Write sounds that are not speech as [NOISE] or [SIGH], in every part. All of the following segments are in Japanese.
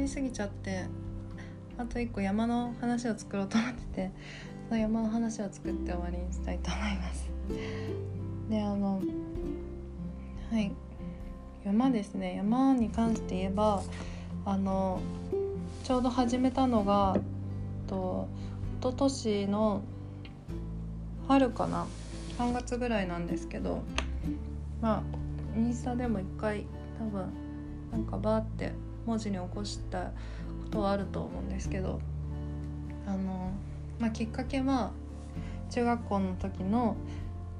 りすぎちゃってあと一個山の話を作ろうと思っててその山の話を作って終わりにしたいと思います。であのはい。山ですね。山に関して言えばあのちょうど始めたのがと一昨年の春かな。3月ぐらいなんですけどまあインスタでも一回多分なんかバーって文字に起こしたことはあると思うんですけどあの、まあ、きっかけは中学校の時の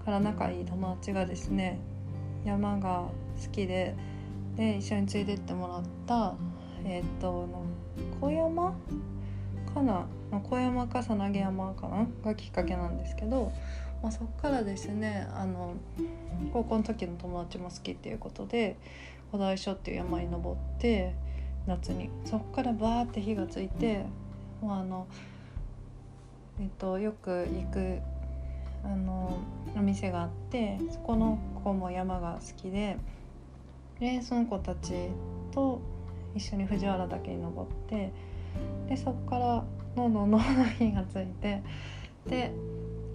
から仲いい友達がですね山が好きでで一緒に連れてってもらったえっ、と小山？かな？小山かさなげ山かな？がきっかけなんですけど、まあ、そっからですねあの高校の時の友達も好きっていうことで古代所っていう山に登って夏に。そっからバーって火がついてもうあのえっとよく行くあのお店があってそこの子も山が好きででその子たちと一緒に藤原岳に登ってでそこからどんどんどんどん火がついてで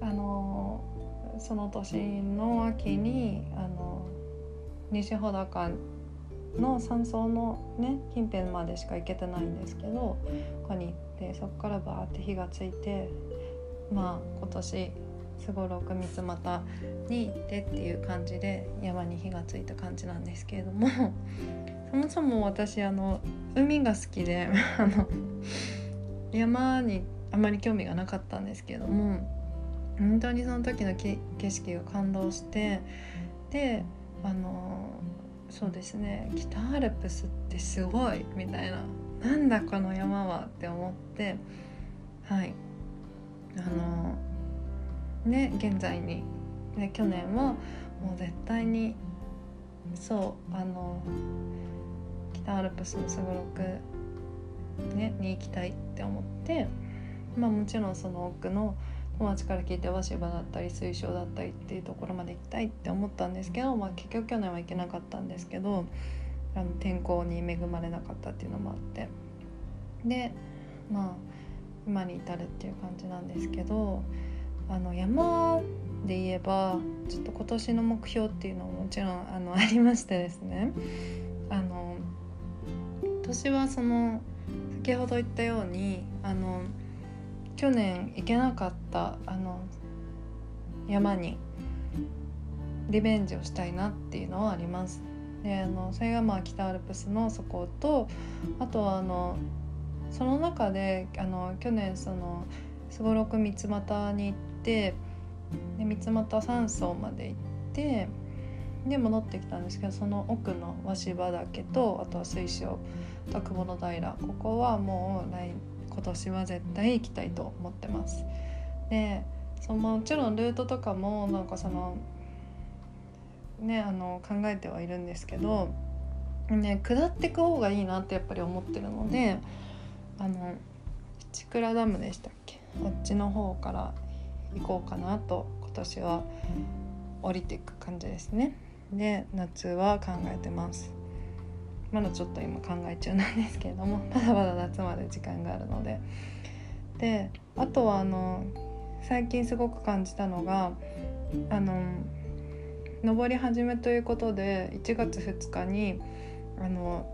あのその年の秋にあの西穂高の山荘のね近辺までしか行けてないんですけどここに行ってそこからバーって火がついてまあ今年すごろく三つ股に行ってっていう感じで山に火がついた感じなんですけれども [LAUGHS] そもそも私あの海が好きで [LAUGHS] あの山にあまり興味がなかったんですけれども本当にその時の景色が感動してであのそうですね。北アルプスってすごいみたいな。なんだこの山はって思って。はい。あのね現在に、ね、去年はもう絶対にそうあの北アルプスのすごろく、ね、に行きたいって思って。まあもちろんその奥の友達から聞いて鷲羽だったり水晶だったりっていうところまで行きたいって思ったんですけど、まあ、結局去年は行けなかったんですけどあの天候に恵まれなかったっていうのもあって。でまあ今に至るっていう感じなんですけどあの山で言えばちょっと今年の目標っていうのももちろんあのありましてですね。あの年はその先ほど言ったようにあの去年行けなかったあの山にリベンジをしたいなっていうのはあります。であのそれがまあ北アルプスのそことあとはあのその中であの去年そのすごろく三つ股に行ってで三つ股山荘まで行ってで戻ってきたんですけどその奥の鷲羽岳とあとは水晶と雲の平ここはもう来今年は絶対行きたいと思ってます。でそのもちろんルートとかもなんかそのねあの考えてはいるんですけど、ね、下っていく方がいいなってやっぱり思ってるのであの千倉ダムでしたっけ？こっちの方から行こうかなと今年は降りていく感じですね。で夏は考えてますまだちょっと今考え中なんですけれども [LAUGHS] まだまだ夏まで時間があるのでであとはあの最近すごく感じたのがあの登り始めということで1月2日にあの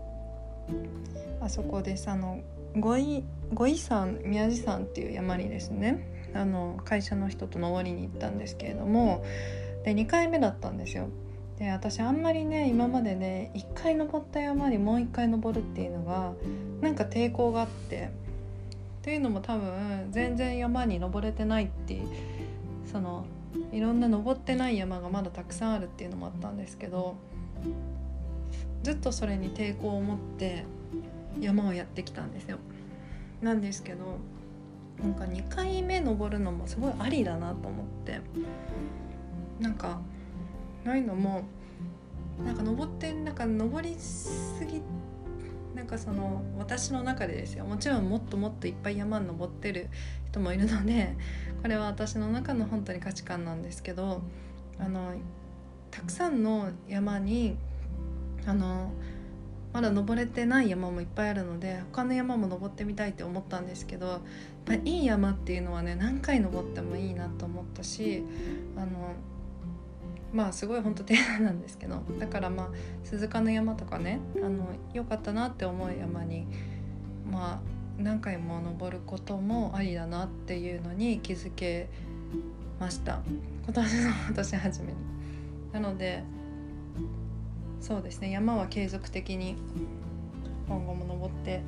あそこですあの五井五井山宮地山っていう山にですねあの会社の人と登りに行ったんですけれどもで2回目だったんですよ。で私あんまりね今までね1回登った山にもう1回登るっていうのがなんか抵抗があってっていうのも多分全然山に登れてないってそのいろんな登ってない山がまだたくさんあるっていうのもあったんですけどずっとそれに抵抗を持って山をやってきたんですよ。なんですけどなんか2回目登るのもすごいありだなと思ってなんかないのもなんか登ってなんか登りすぎなんかその私の中でですよ。もちろんもっともっといっぱい山に登ってる人もいるのでこれは私の中の本当に価値観なんですけどあのたくさんの山にあのまだ登れてない山もいっぱいあるので他の山も登ってみたいって思ったんですけどやっぱいい山っていうのはね何回登ってもいいなと思ったしあのまあすごい本当丁寧なんですけどだからまあ鈴鹿の山とかねあの良かったなって思う山にまあ何回も登ることもありだなっていうのに気づけました今年の今年初めに。なのでそうですね山は継続的に今後も登って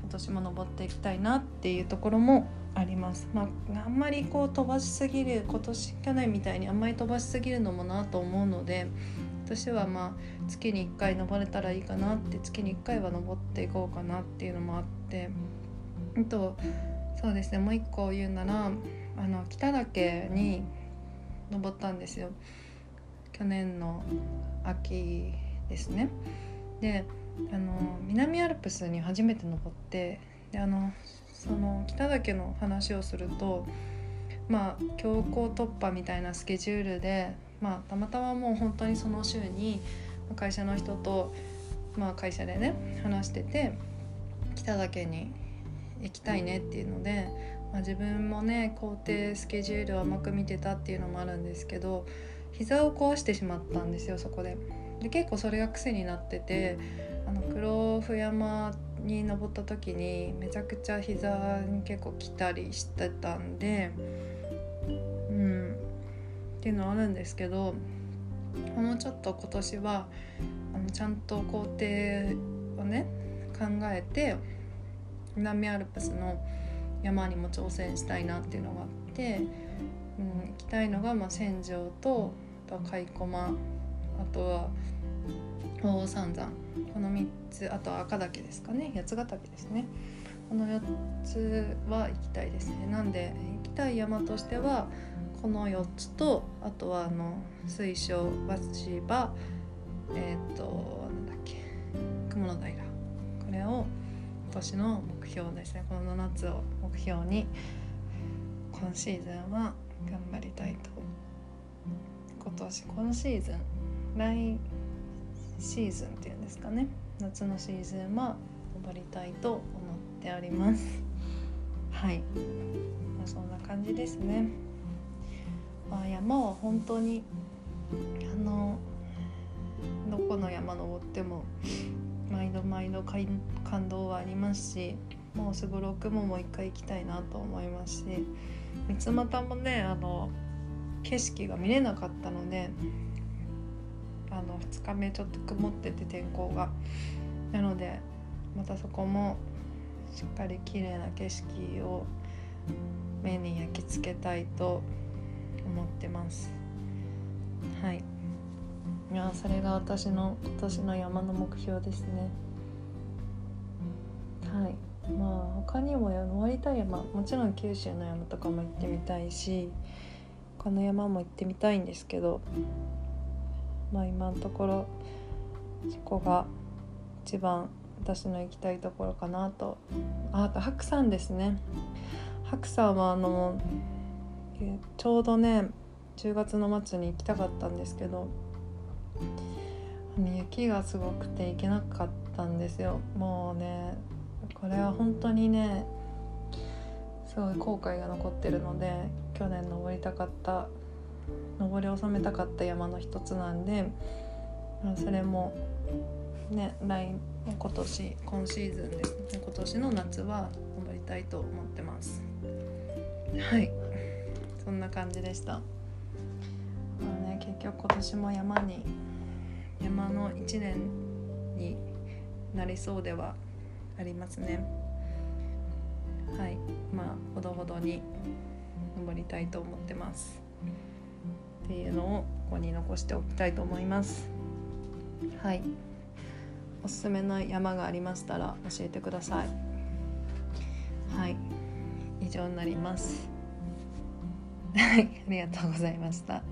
今年も登っていきたいなっていうところもあります。まあ、あんまりこう飛ばしすぎる今年去年みたいにあんまり飛ばしすぎるのもなと思うので私はまあ月に1回登れたらいいかなって月に1回は登っていこうかなっていうのもあってあとそうですねもう一個言うならあの北岳に登ったんですよ去年の秋ですね。であの南アルプスに初めて登ってであのその北岳の話をするとまあ強行突破みたいなスケジュールで、まあ、たまたまもう本当にその週に会社の人と、まあ、会社でね話してて北岳に行きたいねっていうので、まあ、自分もね工程スケジュールを甘く見てたっていうのもあるんですけど膝を壊してしまったんですよそこで。で結構それが癖になっててあの黒布山に登った時にめちゃくちゃ膝に結構来たりしてたんでうん。っていうのはあるんですけどもうちょっと今年はあのちゃんと工程をね考えて南アルプスの山にも挑戦したいなっていうのがあって、うん、行きたいのが、まあ、千丈とあとは甲斐駒あとは大三山。この3つあと赤岳ですかね。八ヶ岳ですね。この4つは行きたいですね。なんで行きたい山としてはこの4つとあとはあの水晶鷲場えっ、ー、となんだっけ。雲の平。これを今年の目標ですね。この7つを目標に今シーズンは頑張りたいと。今年今シーズン来シーズンっていうんですかね。夏のシーズンは登りたいと思っております。はい、まあ、そんな感じですね、まあ、山は本当にあのどこの山登っても毎度毎度感動はありますしもうすごろくももう一回行きたいなと思いますし三俣もねあの景色が見れなかったのであの2日目ちょっと曇ってて天候が。なのでまたそこもしっかり綺麗な景色を目に焼き付けたいと思ってます。はい。いやそれが私の今年の山の目標ですね。はい。まあ他にも登りたい山もちろん九州の山とかも行ってみたいし他の山も行ってみたいんですけどまあ今のところそこが一番私の行きたいところかなと。ああと白山ですね。白山はあのちょうどね10月の末に行きたかったんですけど雪がすごくて行けなかったんですよ。もうねこれは本当にねすごい後悔が残ってるので去年登りたかった登り収めたかった山の一つなんでそれもね来今年今シーズンですね今年の夏は登りたいと思ってます。はい。そんな感じでした。まあね結局今年も山に山の1年になりそうではありますね。はい。まあほどほどに登りたいと思ってます。っていうのをここに残しておきたいと思います。はい。おすすめの山がありましたら教えてください。はい。以上になります。はい。ありがとうございました。